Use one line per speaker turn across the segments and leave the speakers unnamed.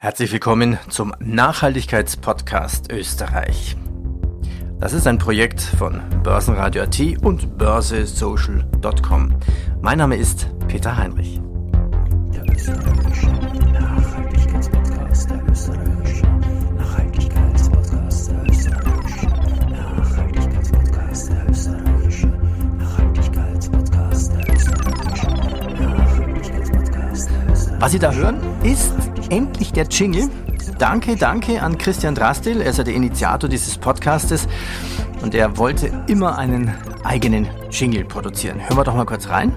Herzlich willkommen zum Nachhaltigkeitspodcast Österreich. Das ist ein Projekt von Börsenradio AT und börsesocial.com. Mein Name ist Peter Heinrich. Der österreichische Nachhaltigkeitspodcast, der österreichische Nachhaltigkeitspodcast, der österreichische Nachhaltigkeitspodcast, der österreichische Nachhaltigkeitspodcast, der österreichische Nachhaltigkeitspodcast. Was Sie da hören, ist endlich der Jingle. Danke, danke an Christian Drastil. Er ist ja der Initiator dieses Podcastes und er wollte immer einen eigenen Jingle produzieren. Hören wir doch mal kurz rein.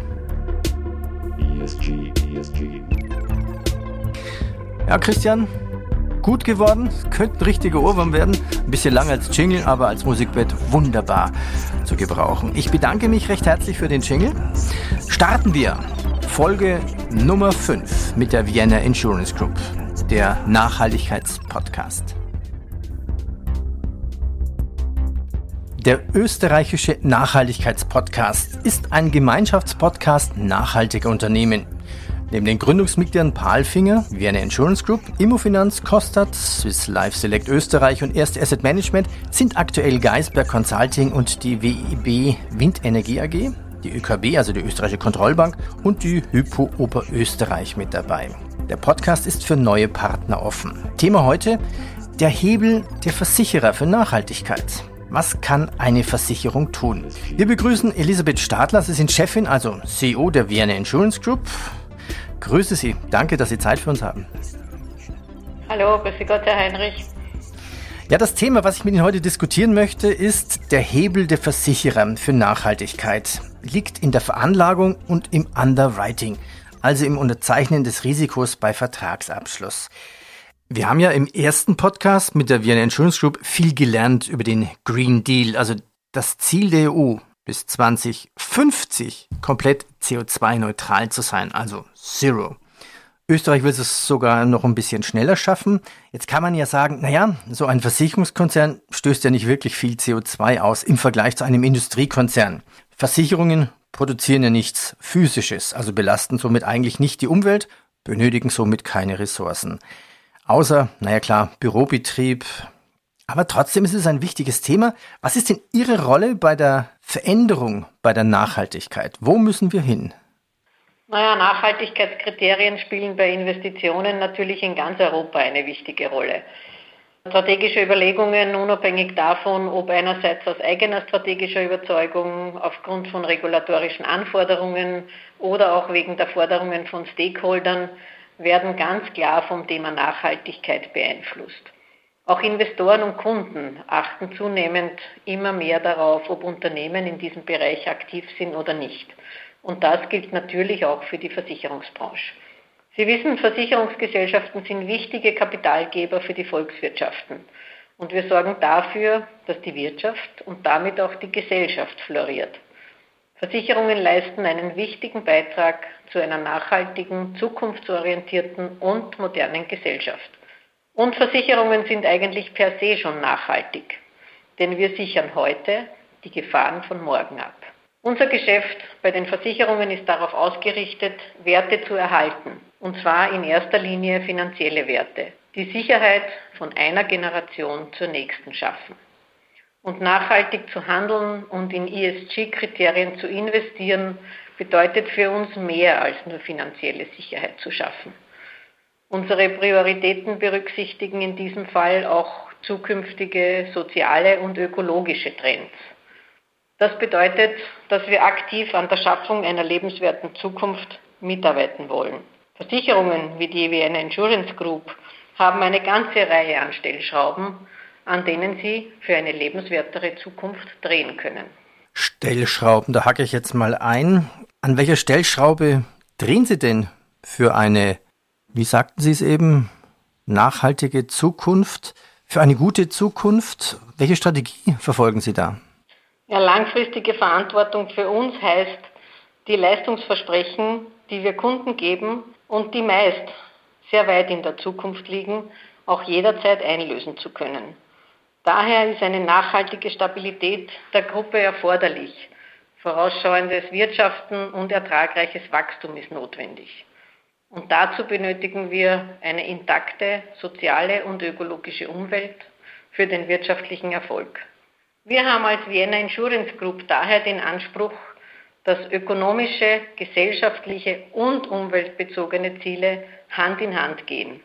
ESG, ESG. Ja, Christian, gut geworden. Könnte ein richtiger Ohrwurm werden. Ein bisschen lang als Jingle, aber als Musikbett wunderbar zu gebrauchen. Ich bedanke mich recht herzlich für den Jingle. Starten wir Folge Nummer 5 mit der Vienna Insurance Group, der Nachhaltigkeitspodcast. Der österreichische Nachhaltigkeitspodcast ist ein Gemeinschaftspodcast nachhaltiger Unternehmen. Neben den Gründungsmitgliedern Palfinger, Vienna Insurance Group, Immofinanz, Kostat, Swiss Life Select Österreich und Erste Asset Management sind aktuell Geisberg Consulting und die WIB Windenergie AG die ÖKB, also die Österreichische Kontrollbank und die Hypo Oberösterreich mit dabei. Der Podcast ist für neue Partner offen. Thema heute, der Hebel der Versicherer für Nachhaltigkeit. Was kann eine Versicherung tun? Wir begrüßen Elisabeth Stadler, Sie sind Chefin, also CEO der Vienna Insurance Group. Grüße Sie, danke, dass Sie Zeit für uns haben.
Hallo, grüße Gott, Herr Heinrich.
Ja, das Thema, was ich mit Ihnen heute diskutieren möchte, ist der Hebel der Versicherer für Nachhaltigkeit. Liegt in der Veranlagung und im Underwriting, also im Unterzeichnen des Risikos bei Vertragsabschluss. Wir haben ja im ersten Podcast mit der Vienna Insurance Group viel gelernt über den Green Deal, also das Ziel der EU bis 2050 komplett CO2-neutral zu sein, also Zero. Österreich will es sogar noch ein bisschen schneller schaffen. Jetzt kann man ja sagen, naja, so ein Versicherungskonzern stößt ja nicht wirklich viel CO2 aus im Vergleich zu einem Industriekonzern. Versicherungen produzieren ja nichts Physisches, also belasten somit eigentlich nicht die Umwelt, benötigen somit keine Ressourcen. Außer, naja klar, Bürobetrieb. Aber trotzdem ist es ein wichtiges Thema. Was ist denn Ihre Rolle bei der Veränderung, bei der Nachhaltigkeit? Wo müssen wir hin?
Naja, Nachhaltigkeitskriterien spielen bei Investitionen natürlich in ganz Europa eine wichtige Rolle. Strategische Überlegungen, unabhängig davon, ob einerseits aus eigener strategischer Überzeugung, aufgrund von regulatorischen Anforderungen oder auch wegen der Forderungen von Stakeholdern, werden ganz klar vom Thema Nachhaltigkeit beeinflusst. Auch Investoren und Kunden achten zunehmend immer mehr darauf, ob Unternehmen in diesem Bereich aktiv sind oder nicht. Und das gilt natürlich auch für die Versicherungsbranche. Sie wissen, Versicherungsgesellschaften sind wichtige Kapitalgeber für die Volkswirtschaften. Und wir sorgen dafür, dass die Wirtschaft und damit auch die Gesellschaft floriert. Versicherungen leisten einen wichtigen Beitrag zu einer nachhaltigen, zukunftsorientierten und modernen Gesellschaft. Und Versicherungen sind eigentlich per se schon nachhaltig, denn wir sichern heute die Gefahren von morgen ab. Unser Geschäft bei den Versicherungen ist darauf ausgerichtet, Werte zu erhalten, und zwar in erster Linie finanzielle Werte, die Sicherheit von einer Generation zur nächsten schaffen. Und nachhaltig zu handeln und in ESG-Kriterien zu investieren, bedeutet für uns mehr als nur finanzielle Sicherheit zu schaffen. Unsere Prioritäten berücksichtigen in diesem Fall auch zukünftige soziale und ökologische Trends. Das bedeutet, dass wir aktiv an der Schaffung einer lebenswerten Zukunft mitarbeiten wollen. Versicherungen wie die Vienna Insurance Group haben eine ganze Reihe an Stellschrauben, an denen sie für eine lebenswertere Zukunft drehen können.
Stellschrauben, da hacke ich jetzt mal ein. An welcher Stellschraube drehen Sie denn für eine, wie sagten Sie es eben, nachhaltige Zukunft, für eine gute Zukunft? Welche Strategie verfolgen Sie da?
Ja, langfristige Verantwortung für uns heißt, die Leistungsversprechen, die wir Kunden geben und die meist sehr weit in der Zukunft liegen, auch jederzeit einlösen zu können. Daher ist eine nachhaltige Stabilität der Gruppe erforderlich. Vorausschauendes Wirtschaften und ertragreiches Wachstum ist notwendig. Und dazu benötigen wir eine intakte soziale und ökologische Umwelt für den wirtschaftlichen Erfolg. Wir haben als Vienna Insurance Group daher den Anspruch, dass ökonomische, gesellschaftliche und umweltbezogene Ziele Hand in Hand gehen.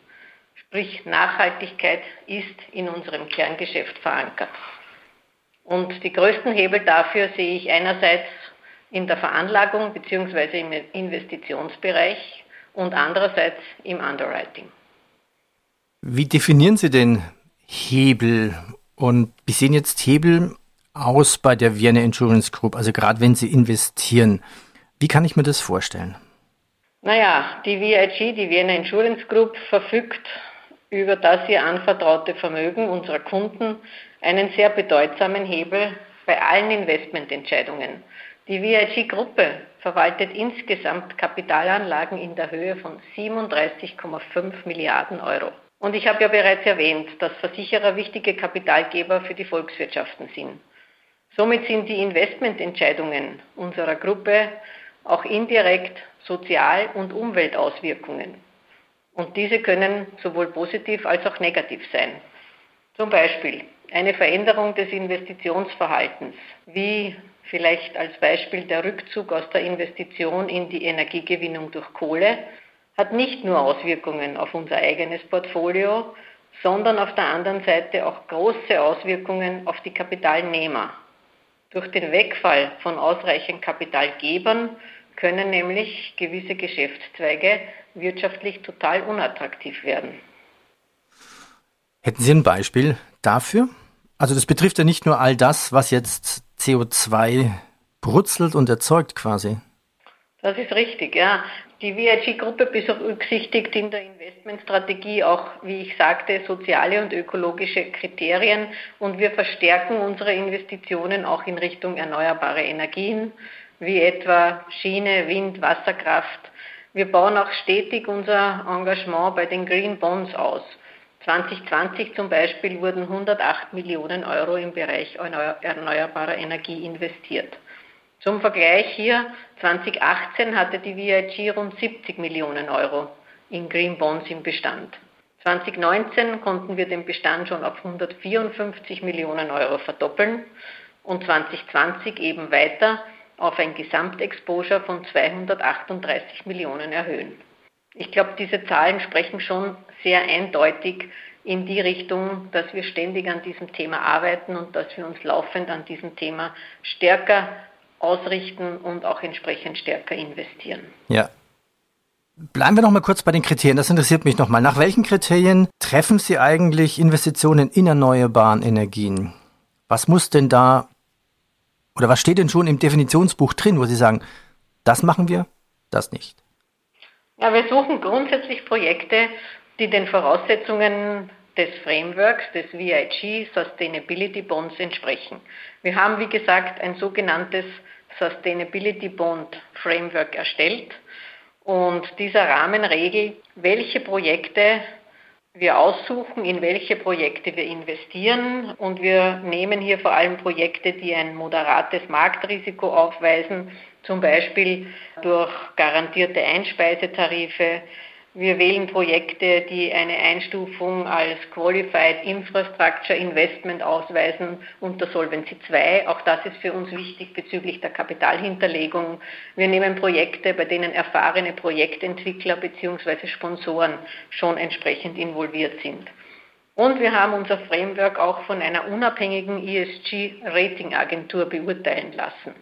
Sprich, Nachhaltigkeit ist in unserem Kerngeschäft verankert. Und die größten Hebel dafür sehe ich einerseits in der Veranlagung bzw. im Investitionsbereich und andererseits im Underwriting.
Wie definieren Sie den Hebel und wie sehen jetzt Hebel aus bei der Vienna Insurance Group, also gerade wenn Sie investieren? Wie kann ich mir das vorstellen?
Naja, die VIG, die Vienna Insurance Group, verfügt über das ihr anvertraute Vermögen unserer Kunden einen sehr bedeutsamen Hebel bei allen Investmententscheidungen. Die VIG-Gruppe verwaltet insgesamt Kapitalanlagen in der Höhe von 37,5 Milliarden Euro. Und ich habe ja bereits erwähnt, dass Versicherer wichtige Kapitalgeber für die Volkswirtschaften sind. Somit sind die Investmententscheidungen unserer Gruppe auch indirekt Sozial- und Umweltauswirkungen. Und diese können sowohl positiv als auch negativ sein. Zum Beispiel eine Veränderung des Investitionsverhaltens, wie vielleicht als Beispiel der Rückzug aus der Investition in die Energiegewinnung durch Kohle, hat nicht nur Auswirkungen auf unser eigenes Portfolio, sondern auf der anderen Seite auch große Auswirkungen auf die Kapitalnehmer. Durch den Wegfall von ausreichend Kapitalgebern können nämlich gewisse Geschäftszweige wirtschaftlich total unattraktiv werden.
Hätten Sie ein Beispiel dafür? Also das betrifft ja nicht nur all das, was jetzt CO2 brutzelt und erzeugt quasi.
Das ist richtig, ja. Die VIG-Gruppe berücksichtigt in der Investmentstrategie auch, wie ich sagte, soziale und ökologische Kriterien und wir verstärken unsere Investitionen auch in Richtung erneuerbare Energien, wie etwa Schiene, Wind, Wasserkraft. Wir bauen auch stetig unser Engagement bei den Green Bonds aus. 2020 zum Beispiel wurden 108 Millionen Euro im Bereich erneuerbarer Energie investiert. Zum Vergleich hier, 2018 hatte die VIG rund 70 Millionen Euro in Green Bonds im Bestand. 2019 konnten wir den Bestand schon auf 154 Millionen Euro verdoppeln und 2020 eben weiter auf ein Gesamtexposure von 238 Millionen erhöhen. Ich glaube, diese Zahlen sprechen schon sehr eindeutig in die Richtung, dass wir ständig an diesem Thema arbeiten und dass wir uns laufend an diesem Thema stärker ausrichten und auch entsprechend stärker investieren.
Ja. Bleiben wir noch mal kurz bei den Kriterien. Das interessiert mich noch mal. Nach welchen Kriterien treffen Sie eigentlich Investitionen in erneuerbaren Energien? Was muss denn da oder was steht denn schon im Definitionsbuch drin, wo Sie sagen, das machen wir, das nicht?
Ja, wir suchen grundsätzlich Projekte, die den Voraussetzungen des Frameworks, des VIG Sustainability Bonds entsprechen. Wir haben, wie gesagt, ein sogenanntes Sustainability Bond Framework erstellt und dieser Rahmen regelt, welche Projekte wir aussuchen, in welche Projekte wir investieren. Und wir nehmen hier vor allem Projekte, die ein moderates Marktrisiko aufweisen, zum Beispiel durch garantierte Einspeisetarife, wir wählen Projekte, die eine Einstufung als Qualified Infrastructure Investment ausweisen unter Solvency II. Auch das ist für uns wichtig bezüglich der Kapitalhinterlegung. Wir nehmen Projekte, bei denen erfahrene Projektentwickler bzw. Sponsoren schon entsprechend involviert sind. Und wir haben unser Framework auch von einer unabhängigen ESG-Ratingagentur beurteilen lassen.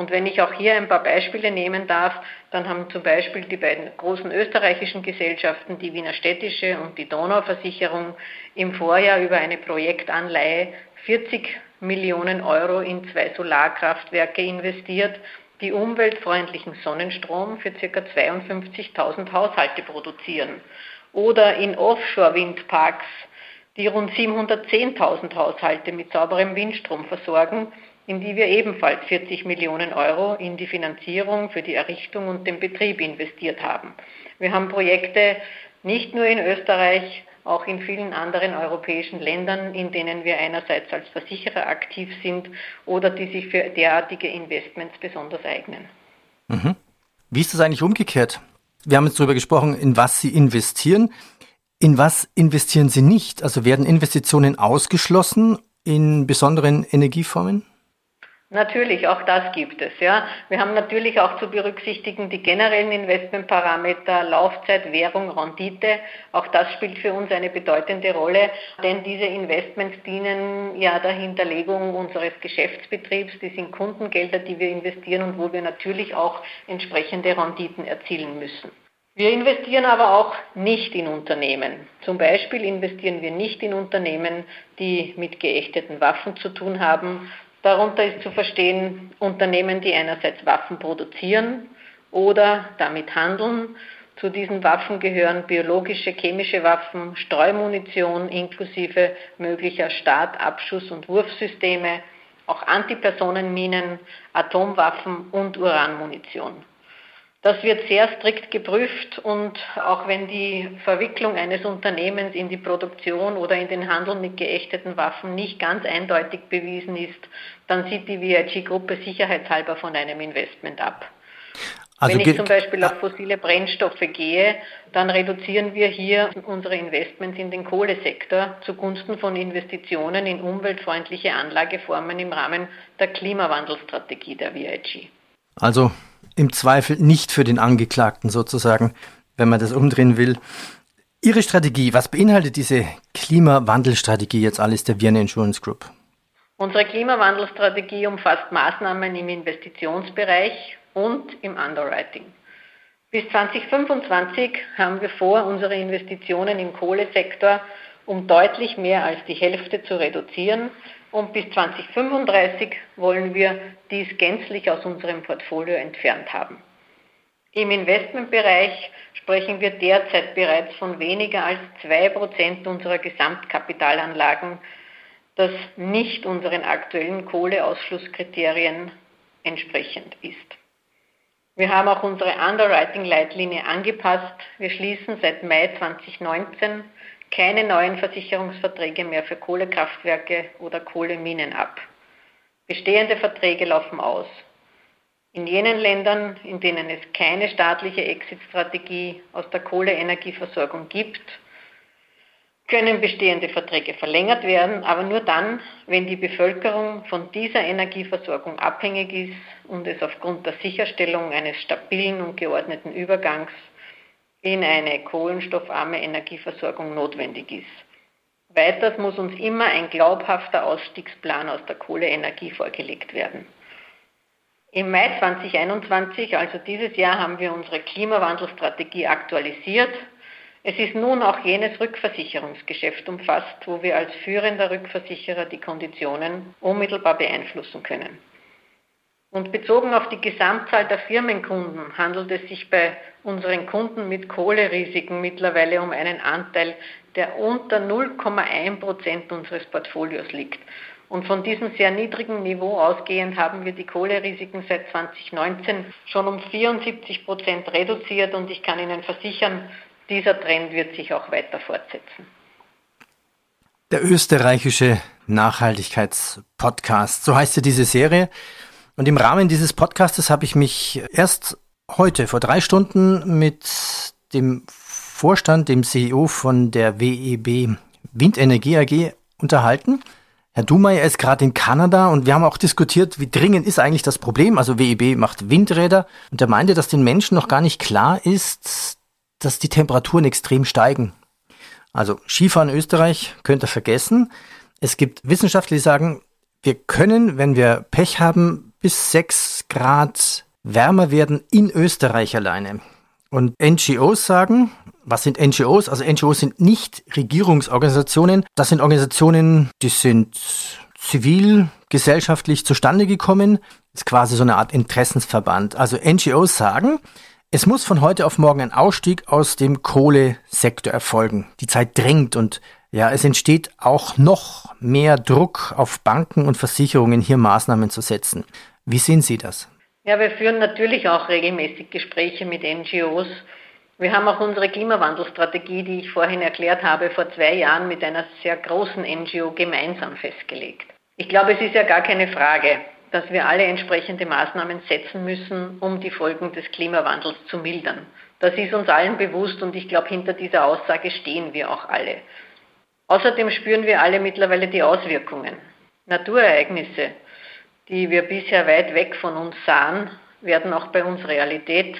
Und wenn ich auch hier ein paar Beispiele nehmen darf, dann haben zum Beispiel die beiden großen österreichischen Gesellschaften, die Wiener Städtische und die Donauversicherung, im Vorjahr über eine Projektanleihe 40 Millionen Euro in zwei Solarkraftwerke investiert, die umweltfreundlichen Sonnenstrom für ca. 52.000 Haushalte produzieren. Oder in Offshore-Windparks, die rund 710.000 Haushalte mit sauberem Windstrom versorgen in die wir ebenfalls 40 Millionen Euro in die Finanzierung für die Errichtung und den Betrieb investiert haben. Wir haben Projekte nicht nur in Österreich, auch in vielen anderen europäischen Ländern, in denen wir einerseits als Versicherer aktiv sind oder die sich für derartige Investments besonders eignen.
Mhm. Wie ist das eigentlich umgekehrt? Wir haben jetzt darüber gesprochen, in was Sie investieren. In was investieren Sie nicht? Also werden Investitionen ausgeschlossen in besonderen Energieformen?
Natürlich, auch das gibt es. Ja. Wir haben natürlich auch zu berücksichtigen die generellen Investmentparameter, Laufzeit, Währung, Rendite. Auch das spielt für uns eine bedeutende Rolle, denn diese Investments dienen ja der Hinterlegung unseres Geschäftsbetriebs. Die sind Kundengelder, die wir investieren und wo wir natürlich auch entsprechende Renditen erzielen müssen. Wir investieren aber auch nicht in Unternehmen. Zum Beispiel investieren wir nicht in Unternehmen, die mit geächteten Waffen zu tun haben, Darunter ist zu verstehen Unternehmen, die einerseits Waffen produzieren oder damit handeln. Zu diesen Waffen gehören biologische, chemische Waffen, Streumunition inklusive möglicher Start-, Abschuss- und Wurfsysteme, auch Antipersonenminen, Atomwaffen und Uranmunition. Das wird sehr strikt geprüft und auch wenn die Verwicklung eines Unternehmens in die Produktion oder in den Handel mit geächteten Waffen nicht ganz eindeutig bewiesen ist, dann sieht die VIG-Gruppe sicherheitshalber von einem Investment ab. Also wenn ich zum Beispiel auf fossile Brennstoffe gehe, dann reduzieren wir hier unsere Investments in den Kohlesektor zugunsten von Investitionen in umweltfreundliche Anlageformen im Rahmen der Klimawandelstrategie der VIG.
Also im Zweifel nicht für den Angeklagten sozusagen, wenn man das umdrehen will. Ihre Strategie, was beinhaltet diese Klimawandelstrategie jetzt alles der Vienna Insurance Group?
Unsere Klimawandelstrategie umfasst Maßnahmen im Investitionsbereich und im Underwriting. Bis 2025 haben wir vor, unsere Investitionen im Kohlesektor um deutlich mehr als die Hälfte zu reduzieren und bis 2035 wollen wir dies gänzlich aus unserem Portfolio entfernt haben. Im Investmentbereich sprechen wir derzeit bereits von weniger als 2% unserer Gesamtkapitalanlagen, das nicht unseren aktuellen Kohleausschlusskriterien entsprechend ist. Wir haben auch unsere Underwriting-Leitlinie angepasst. Wir schließen seit Mai 2019 keine neuen Versicherungsverträge mehr für Kohlekraftwerke oder Kohleminen ab. Bestehende Verträge laufen aus. In jenen Ländern, in denen es keine staatliche Exit-Strategie aus der Kohleenergieversorgung gibt, können bestehende Verträge verlängert werden, aber nur dann, wenn die Bevölkerung von dieser Energieversorgung abhängig ist und es aufgrund der Sicherstellung eines stabilen und geordneten Übergangs in eine kohlenstoffarme Energieversorgung notwendig ist. Weiters muss uns immer ein glaubhafter Ausstiegsplan aus der Kohleenergie vorgelegt werden. Im Mai 2021, also dieses Jahr, haben wir unsere Klimawandelstrategie aktualisiert. Es ist nun auch jenes Rückversicherungsgeschäft umfasst, wo wir als führender Rückversicherer die Konditionen unmittelbar beeinflussen können. Und bezogen auf die Gesamtzahl der Firmenkunden handelt es sich bei unseren Kunden mit Kohlerisiken mittlerweile um einen Anteil, der unter 0,1 Prozent unseres Portfolios liegt. Und von diesem sehr niedrigen Niveau ausgehend haben wir die Kohlerisiken seit 2019 schon um 74 Prozent reduziert und ich kann Ihnen versichern, dieser Trend wird sich auch weiter fortsetzen.
Der österreichische Nachhaltigkeitspodcast, so heißt ja diese Serie. Und im Rahmen dieses Podcastes habe ich mich erst heute vor drei Stunden mit dem Vorstand, dem CEO von der WEB Windenergie AG unterhalten. Herr Dumay ist gerade in Kanada und wir haben auch diskutiert, wie dringend ist eigentlich das Problem. Also WEB macht Windräder und er meinte, dass den Menschen noch gar nicht klar ist, dass die Temperaturen extrem steigen. Also Skifahren in Österreich könnt ihr vergessen. Es gibt Wissenschaftler, die sagen, wir können, wenn wir Pech haben, bis sechs Grad wärmer werden in Österreich alleine. Und NGOs sagen, was sind NGOs? Also NGOs sind nicht Regierungsorganisationen. Das sind Organisationen, die sind zivil, gesellschaftlich zustande gekommen. Das ist quasi so eine Art Interessensverband. Also NGOs sagen, es muss von heute auf morgen ein Ausstieg aus dem Kohlesektor erfolgen. Die Zeit drängt und ja, es entsteht auch noch mehr Druck auf Banken und Versicherungen, hier Maßnahmen zu setzen. Wie sehen Sie das?
Ja, wir führen natürlich auch regelmäßig Gespräche mit NGOs. Wir haben auch unsere Klimawandelstrategie, die ich vorhin erklärt habe, vor zwei Jahren mit einer sehr großen NGO gemeinsam festgelegt. Ich glaube, es ist ja gar keine Frage, dass wir alle entsprechende Maßnahmen setzen müssen, um die Folgen des Klimawandels zu mildern. Das ist uns allen bewusst und ich glaube, hinter dieser Aussage stehen wir auch alle. Außerdem spüren wir alle mittlerweile die Auswirkungen. Naturereignisse, die wir bisher weit weg von uns sahen, werden auch bei uns Realität,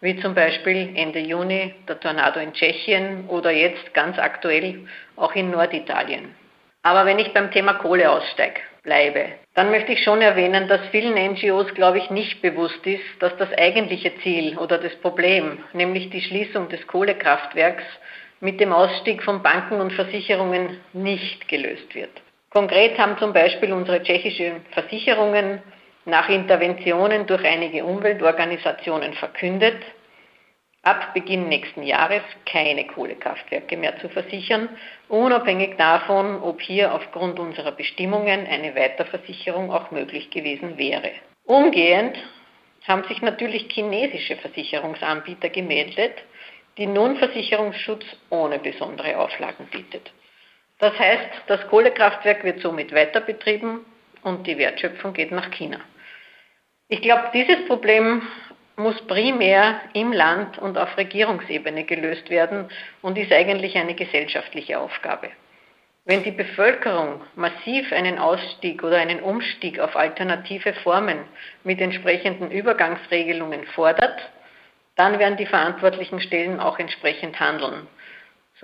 wie zum Beispiel Ende Juni der Tornado in Tschechien oder jetzt ganz aktuell auch in Norditalien. Aber wenn ich beim Thema Kohleaussteig bleibe, dann möchte ich schon erwähnen, dass vielen NGOs, glaube ich, nicht bewusst ist, dass das eigentliche Ziel oder das Problem, nämlich die Schließung des Kohlekraftwerks, mit dem Ausstieg von Banken und Versicherungen nicht gelöst wird. Konkret haben zum Beispiel unsere tschechischen Versicherungen nach Interventionen durch einige Umweltorganisationen verkündet, ab Beginn nächsten Jahres keine Kohlekraftwerke mehr zu versichern, unabhängig davon, ob hier aufgrund unserer Bestimmungen eine Weiterversicherung auch möglich gewesen wäre. Umgehend haben sich natürlich chinesische Versicherungsanbieter gemeldet, die nun Versicherungsschutz ohne besondere Auflagen bietet. Das heißt, das Kohlekraftwerk wird somit weiter betrieben und die Wertschöpfung geht nach China. Ich glaube, dieses Problem muss primär im Land und auf Regierungsebene gelöst werden und ist eigentlich eine gesellschaftliche Aufgabe. Wenn die Bevölkerung massiv einen Ausstieg oder einen Umstieg auf alternative Formen mit entsprechenden Übergangsregelungen fordert, dann werden die verantwortlichen Stellen auch entsprechend handeln.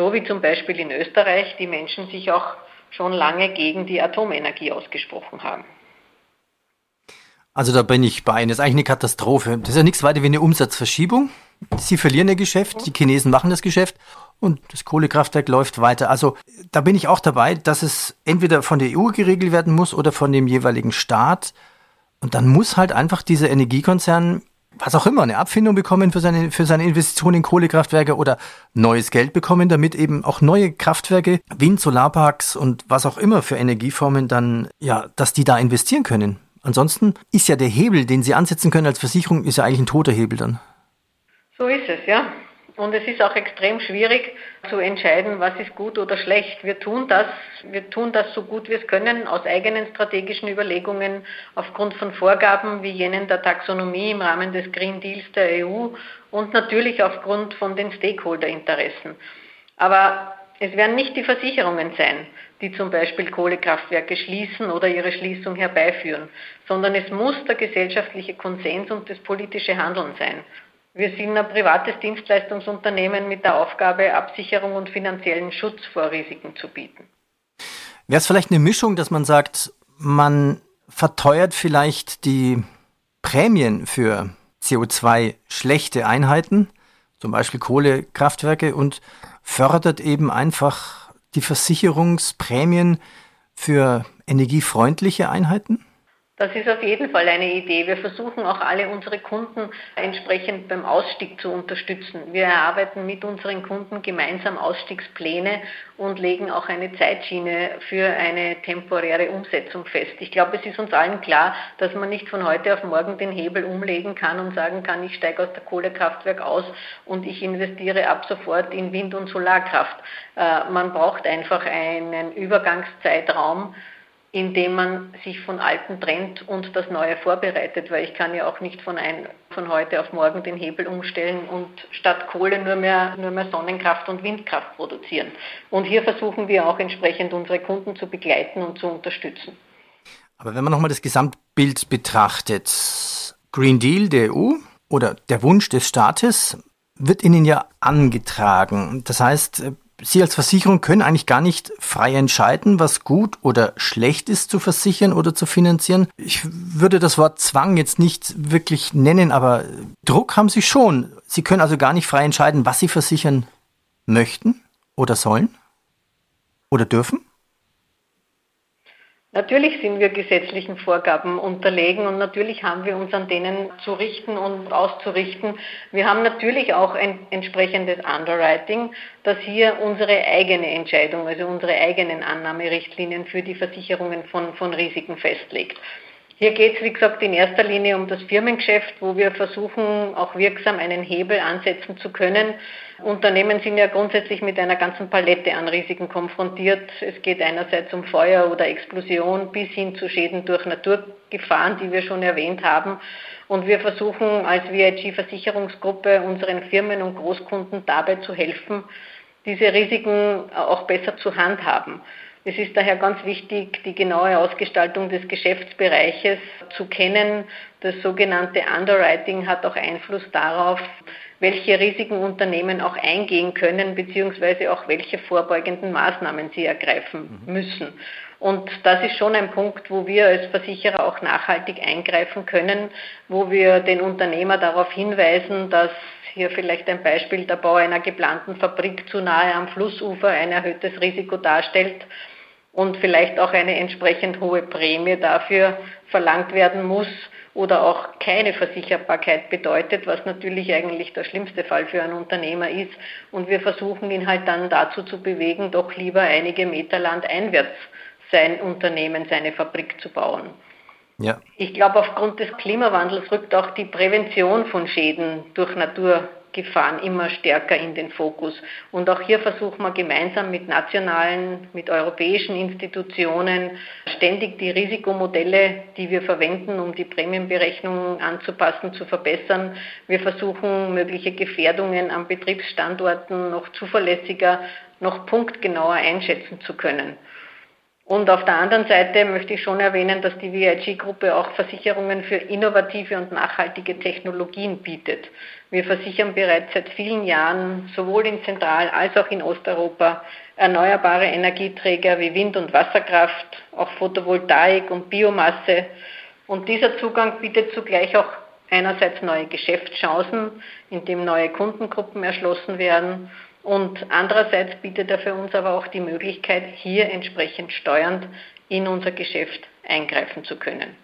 So wie zum Beispiel in Österreich die Menschen sich auch schon lange gegen die Atomenergie ausgesprochen haben.
Also da bin ich bei Ihnen. Das ist eigentlich eine Katastrophe. Das ist ja nichts weiter wie eine Umsatzverschiebung. Sie verlieren ihr Geschäft, die Chinesen machen das Geschäft und das Kohlekraftwerk läuft weiter. Also da bin ich auch dabei, dass es entweder von der EU geregelt werden muss oder von dem jeweiligen Staat. Und dann muss halt einfach dieser Energiekonzern, was auch immer, eine Abfindung bekommen für seine, für seine Investition in Kohlekraftwerke oder neues Geld bekommen, damit eben auch neue Kraftwerke, Wind, Solarparks und was auch immer für Energieformen dann, ja, dass die da investieren können. Ansonsten ist ja der Hebel, den Sie ansetzen können als Versicherung, ist ja eigentlich ein toter Hebel dann.
So ist es, ja. Und es ist auch extrem schwierig zu entscheiden, was ist gut oder schlecht. Wir tun das, wir tun das so gut wir es können aus eigenen strategischen Überlegungen aufgrund von Vorgaben wie jenen der Taxonomie im Rahmen des Green Deals der EU und natürlich aufgrund von den Stakeholder-Interessen. Aber es werden nicht die Versicherungen sein, die zum Beispiel Kohlekraftwerke schließen oder ihre Schließung herbeiführen, sondern es muss der gesellschaftliche Konsens und das politische Handeln sein. Wir sind ein privates Dienstleistungsunternehmen mit der Aufgabe, Absicherung und finanziellen Schutz vor Risiken zu bieten.
Wäre es vielleicht eine Mischung, dass man sagt, man verteuert vielleicht die Prämien für CO2 schlechte Einheiten, zum Beispiel Kohlekraftwerke, und fördert eben einfach die Versicherungsprämien für energiefreundliche Einheiten?
Das ist auf jeden Fall eine Idee. Wir versuchen auch alle unsere Kunden entsprechend beim Ausstieg zu unterstützen. Wir erarbeiten mit unseren Kunden gemeinsam Ausstiegspläne und legen auch eine Zeitschiene für eine temporäre Umsetzung fest. Ich glaube, es ist uns allen klar, dass man nicht von heute auf morgen den Hebel umlegen kann und sagen kann, ich steige aus der Kohlekraftwerk aus und ich investiere ab sofort in Wind- und Solarkraft. Äh, man braucht einfach einen Übergangszeitraum, indem man sich von Alten trennt und das Neue vorbereitet, weil ich kann ja auch nicht von, ein, von heute auf morgen den Hebel umstellen und statt Kohle nur mehr, nur mehr Sonnenkraft und Windkraft produzieren. Und hier versuchen wir auch entsprechend unsere Kunden zu begleiten und zu unterstützen.
Aber wenn man nochmal das Gesamtbild betrachtet, Green Deal der EU oder der Wunsch des Staates wird Ihnen ja angetragen. Das heißt, Sie als Versicherung können eigentlich gar nicht frei entscheiden, was gut oder schlecht ist zu versichern oder zu finanzieren. Ich würde das Wort Zwang jetzt nicht wirklich nennen, aber Druck haben Sie schon. Sie können also gar nicht frei entscheiden, was Sie versichern möchten oder sollen oder dürfen.
Natürlich sind wir gesetzlichen Vorgaben unterlegen und natürlich haben wir uns an denen zu richten und auszurichten. Wir haben natürlich auch ein entsprechendes Underwriting, das hier unsere eigene Entscheidung, also unsere eigenen Annahmerichtlinien für die Versicherungen von, von Risiken festlegt. Hier geht es, wie gesagt, in erster Linie um das Firmengeschäft, wo wir versuchen, auch wirksam einen Hebel ansetzen zu können. Unternehmen sind ja grundsätzlich mit einer ganzen Palette an Risiken konfrontiert. Es geht einerseits um Feuer oder Explosion bis hin zu Schäden durch Naturgefahren, die wir schon erwähnt haben. Und wir versuchen als VIG Versicherungsgruppe unseren Firmen und Großkunden dabei zu helfen, diese Risiken auch besser zu handhaben. Es ist daher ganz wichtig, die genaue Ausgestaltung des Geschäftsbereiches zu kennen. Das sogenannte Underwriting hat auch Einfluss darauf, welche Risiken Unternehmen auch eingehen können, beziehungsweise auch welche vorbeugenden Maßnahmen sie ergreifen müssen. Und das ist schon ein Punkt, wo wir als Versicherer auch nachhaltig eingreifen können, wo wir den Unternehmer darauf hinweisen, dass hier vielleicht ein Beispiel der Bau einer geplanten Fabrik zu nahe am Flussufer ein erhöhtes Risiko darstellt und vielleicht auch eine entsprechend hohe Prämie dafür verlangt werden muss oder auch keine Versicherbarkeit bedeutet, was natürlich eigentlich der schlimmste Fall für einen Unternehmer ist. Und wir versuchen ihn halt dann dazu zu bewegen, doch lieber einige Meter Land einwärts sein Unternehmen, seine Fabrik zu bauen. Ja. Ich glaube, aufgrund des Klimawandels rückt auch die Prävention von Schäden durch Natur Gefahren immer stärker in den Fokus. Und auch hier versuchen wir gemeinsam mit nationalen, mit europäischen Institutionen ständig die Risikomodelle, die wir verwenden, um die Prämienberechnungen anzupassen, zu verbessern. Wir versuchen mögliche Gefährdungen an Betriebsstandorten noch zuverlässiger, noch punktgenauer einschätzen zu können. Und auf der anderen Seite möchte ich schon erwähnen, dass die VIG-Gruppe auch Versicherungen für innovative und nachhaltige Technologien bietet. Wir versichern bereits seit vielen Jahren sowohl in Zentral- als auch in Osteuropa erneuerbare Energieträger wie Wind- und Wasserkraft, auch Photovoltaik und Biomasse. Und dieser Zugang bietet zugleich auch einerseits neue Geschäftschancen, indem neue Kundengruppen erschlossen werden und andererseits bietet er für uns aber auch die Möglichkeit, hier entsprechend steuernd in unser Geschäft eingreifen zu können.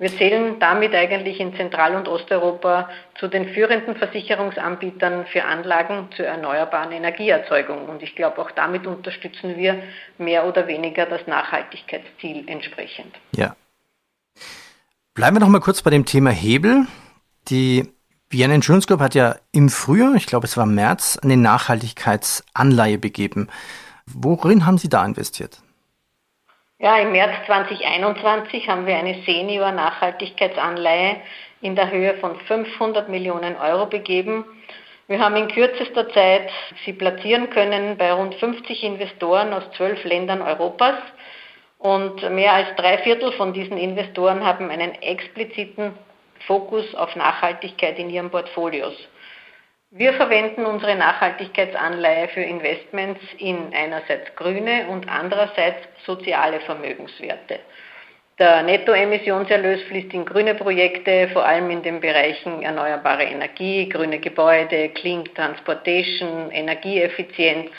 Wir zählen damit eigentlich in Zentral- und Osteuropa zu den führenden Versicherungsanbietern für Anlagen zur erneuerbaren Energieerzeugung. Und ich glaube, auch damit unterstützen wir mehr oder weniger das Nachhaltigkeitsziel entsprechend.
Ja. Bleiben wir noch mal kurz bei dem Thema Hebel. Die Vienna Insurance Group hat ja im Frühjahr, ich glaube es war März, eine Nachhaltigkeitsanleihe begeben. Worin haben Sie da investiert?
Ja, im März 2021 haben wir eine Senior-Nachhaltigkeitsanleihe in der Höhe von 500 Millionen Euro begeben. Wir haben in kürzester Zeit sie platzieren können bei rund 50 Investoren aus zwölf Ländern Europas. Und mehr als drei Viertel von diesen Investoren haben einen expliziten Fokus auf Nachhaltigkeit in ihren Portfolios. Wir verwenden unsere Nachhaltigkeitsanleihe für Investments in einerseits grüne und andererseits soziale Vermögenswerte. Der Nettoemissionserlös fließt in grüne Projekte, vor allem in den Bereichen erneuerbare Energie, grüne Gebäude, Clean Transportation, Energieeffizienz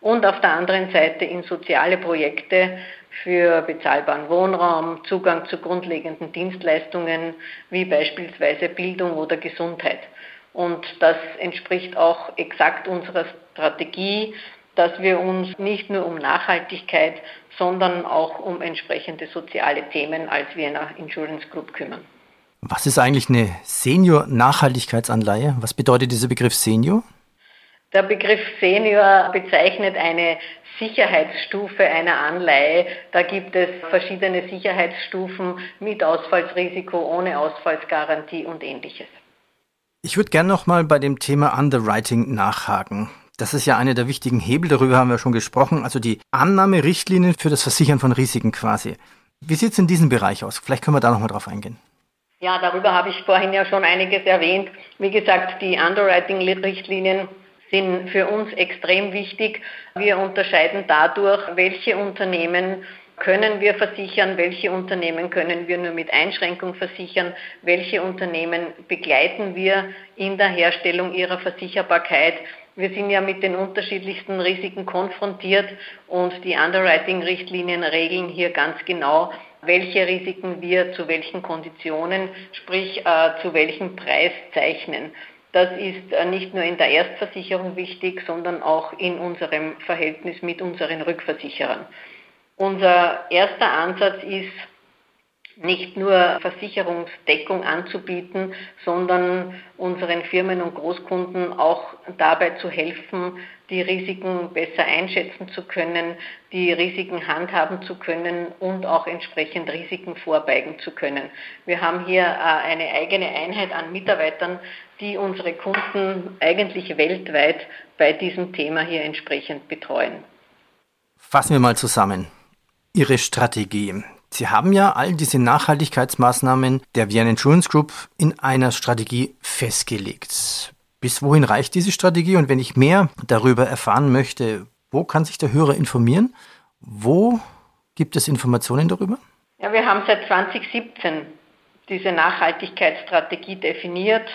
und auf der anderen Seite in soziale Projekte, für bezahlbaren Wohnraum, Zugang zu grundlegenden Dienstleistungen wie beispielsweise Bildung oder Gesundheit. Und das entspricht auch exakt unserer Strategie, dass wir uns nicht nur um Nachhaltigkeit, sondern auch um entsprechende soziale Themen als Vienna Insurance Group kümmern.
Was ist eigentlich eine Senior-Nachhaltigkeitsanleihe? Was bedeutet dieser Begriff Senior?
Der Begriff Senior bezeichnet eine Sicherheitsstufe einer Anleihe. Da gibt es verschiedene Sicherheitsstufen mit Ausfallsrisiko, ohne Ausfallsgarantie und ähnliches.
Ich würde gerne noch mal bei dem Thema Underwriting nachhaken. Das ist ja einer der wichtigen Hebel, darüber haben wir schon gesprochen, also die Annahmerichtlinien für das Versichern von Risiken quasi. Wie sieht es in diesem Bereich aus? Vielleicht können wir da noch mal drauf eingehen.
Ja, darüber habe ich vorhin ja schon einiges erwähnt. Wie gesagt, die Underwriting-Richtlinien sind für uns extrem wichtig. Wir unterscheiden dadurch, welche Unternehmen können wir versichern, welche Unternehmen können wir nur mit Einschränkung versichern, welche Unternehmen begleiten wir in der Herstellung ihrer Versicherbarkeit. Wir sind ja mit den unterschiedlichsten Risiken konfrontiert und die Underwriting-Richtlinien regeln hier ganz genau, welche Risiken wir zu welchen Konditionen, sprich äh, zu welchem Preis zeichnen. Das ist äh, nicht nur in der Erstversicherung wichtig, sondern auch in unserem Verhältnis mit unseren Rückversicherern. Unser erster Ansatz ist, nicht nur Versicherungsdeckung anzubieten, sondern unseren Firmen und Großkunden auch dabei zu helfen, die Risiken besser einschätzen zu können, die Risiken handhaben zu können und auch entsprechend Risiken vorbeugen zu können. Wir haben hier äh, eine eigene Einheit an Mitarbeitern, die unsere Kunden eigentlich weltweit bei diesem Thema hier entsprechend betreuen.
Fassen wir mal zusammen. Ihre Strategie. Sie haben ja all diese Nachhaltigkeitsmaßnahmen der Vienna Insurance Group in einer Strategie festgelegt. Bis wohin reicht diese Strategie? Und wenn ich mehr darüber erfahren möchte, wo kann sich der Hörer informieren? Wo gibt es Informationen darüber?
Ja, wir haben seit 2017 diese Nachhaltigkeitsstrategie definiert.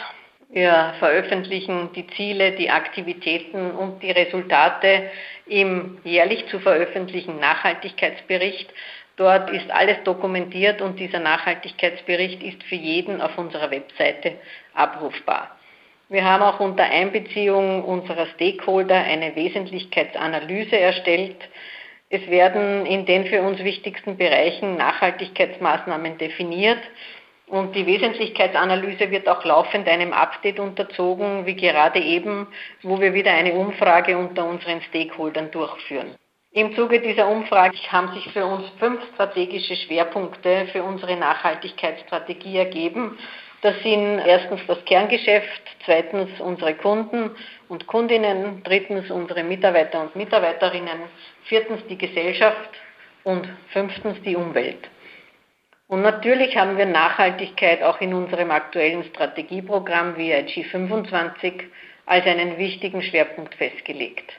Wir veröffentlichen die Ziele, die Aktivitäten und die Resultate im jährlich zu veröffentlichen Nachhaltigkeitsbericht. Dort ist alles dokumentiert und dieser Nachhaltigkeitsbericht ist für jeden auf unserer Webseite abrufbar. Wir haben auch unter Einbeziehung unserer Stakeholder eine Wesentlichkeitsanalyse erstellt. Es werden in den für uns wichtigsten Bereichen Nachhaltigkeitsmaßnahmen definiert und die Wesentlichkeitsanalyse wird auch laufend einem Update unterzogen, wie gerade eben, wo wir wieder eine Umfrage unter unseren Stakeholdern durchführen. Im Zuge dieser Umfrage haben sich für uns fünf strategische Schwerpunkte für unsere Nachhaltigkeitsstrategie ergeben. Das sind erstens das Kerngeschäft, zweitens unsere Kunden und Kundinnen, drittens unsere Mitarbeiter und Mitarbeiterinnen, viertens die Gesellschaft und fünftens die Umwelt. Und natürlich haben wir Nachhaltigkeit auch in unserem aktuellen Strategieprogramm VIG 25 als einen wichtigen Schwerpunkt festgelegt.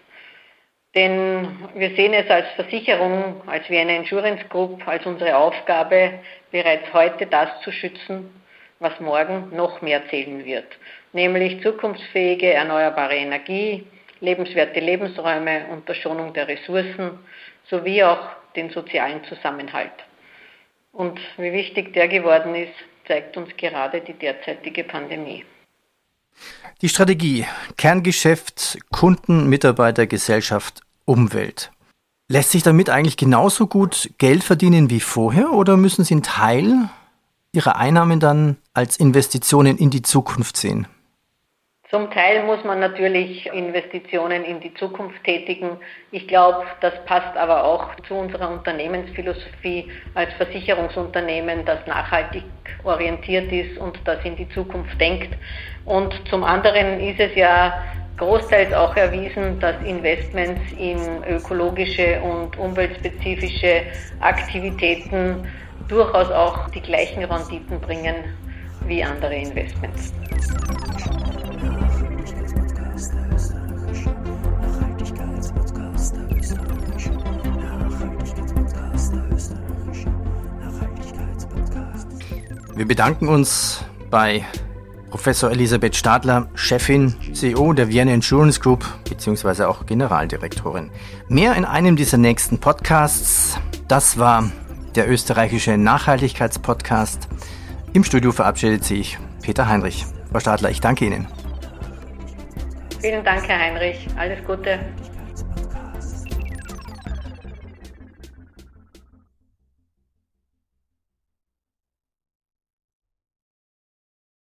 Denn wir sehen es als Versicherung, als Vienna Insurance Group, als unsere Aufgabe, bereits heute das zu schützen, was morgen noch mehr zählen wird, nämlich zukunftsfähige erneuerbare Energie, lebenswerte Lebensräume und der Schonung der Ressourcen sowie auch den sozialen Zusammenhalt. Und wie wichtig der geworden ist, zeigt uns gerade die derzeitige Pandemie.
Die Strategie Kerngeschäft, Kunden, Mitarbeiter, Gesellschaft Umwelt. Lässt sich damit eigentlich genauso gut Geld verdienen wie vorher oder müssen Sie einen Teil Ihrer Einnahmen dann als Investitionen in die Zukunft sehen?
Zum Teil muss man natürlich Investitionen in die Zukunft tätigen. Ich glaube, das passt aber auch zu unserer Unternehmensphilosophie als Versicherungsunternehmen, das nachhaltig orientiert ist und das in die Zukunft denkt. Und zum anderen ist es ja großteils auch erwiesen, dass Investments in ökologische und umweltspezifische Aktivitäten durchaus auch die gleichen Renditen bringen wie andere Investments.
Wir bedanken uns bei Professor Elisabeth Stadler, Chefin, CEO der Vienna Insurance Group bzw. auch Generaldirektorin. Mehr in einem dieser nächsten Podcasts. Das war der österreichische Nachhaltigkeitspodcast. Im Studio verabschiedet sich Peter Heinrich. Frau Stadler, ich danke Ihnen.
Vielen Dank, Herr Heinrich. Alles Gute.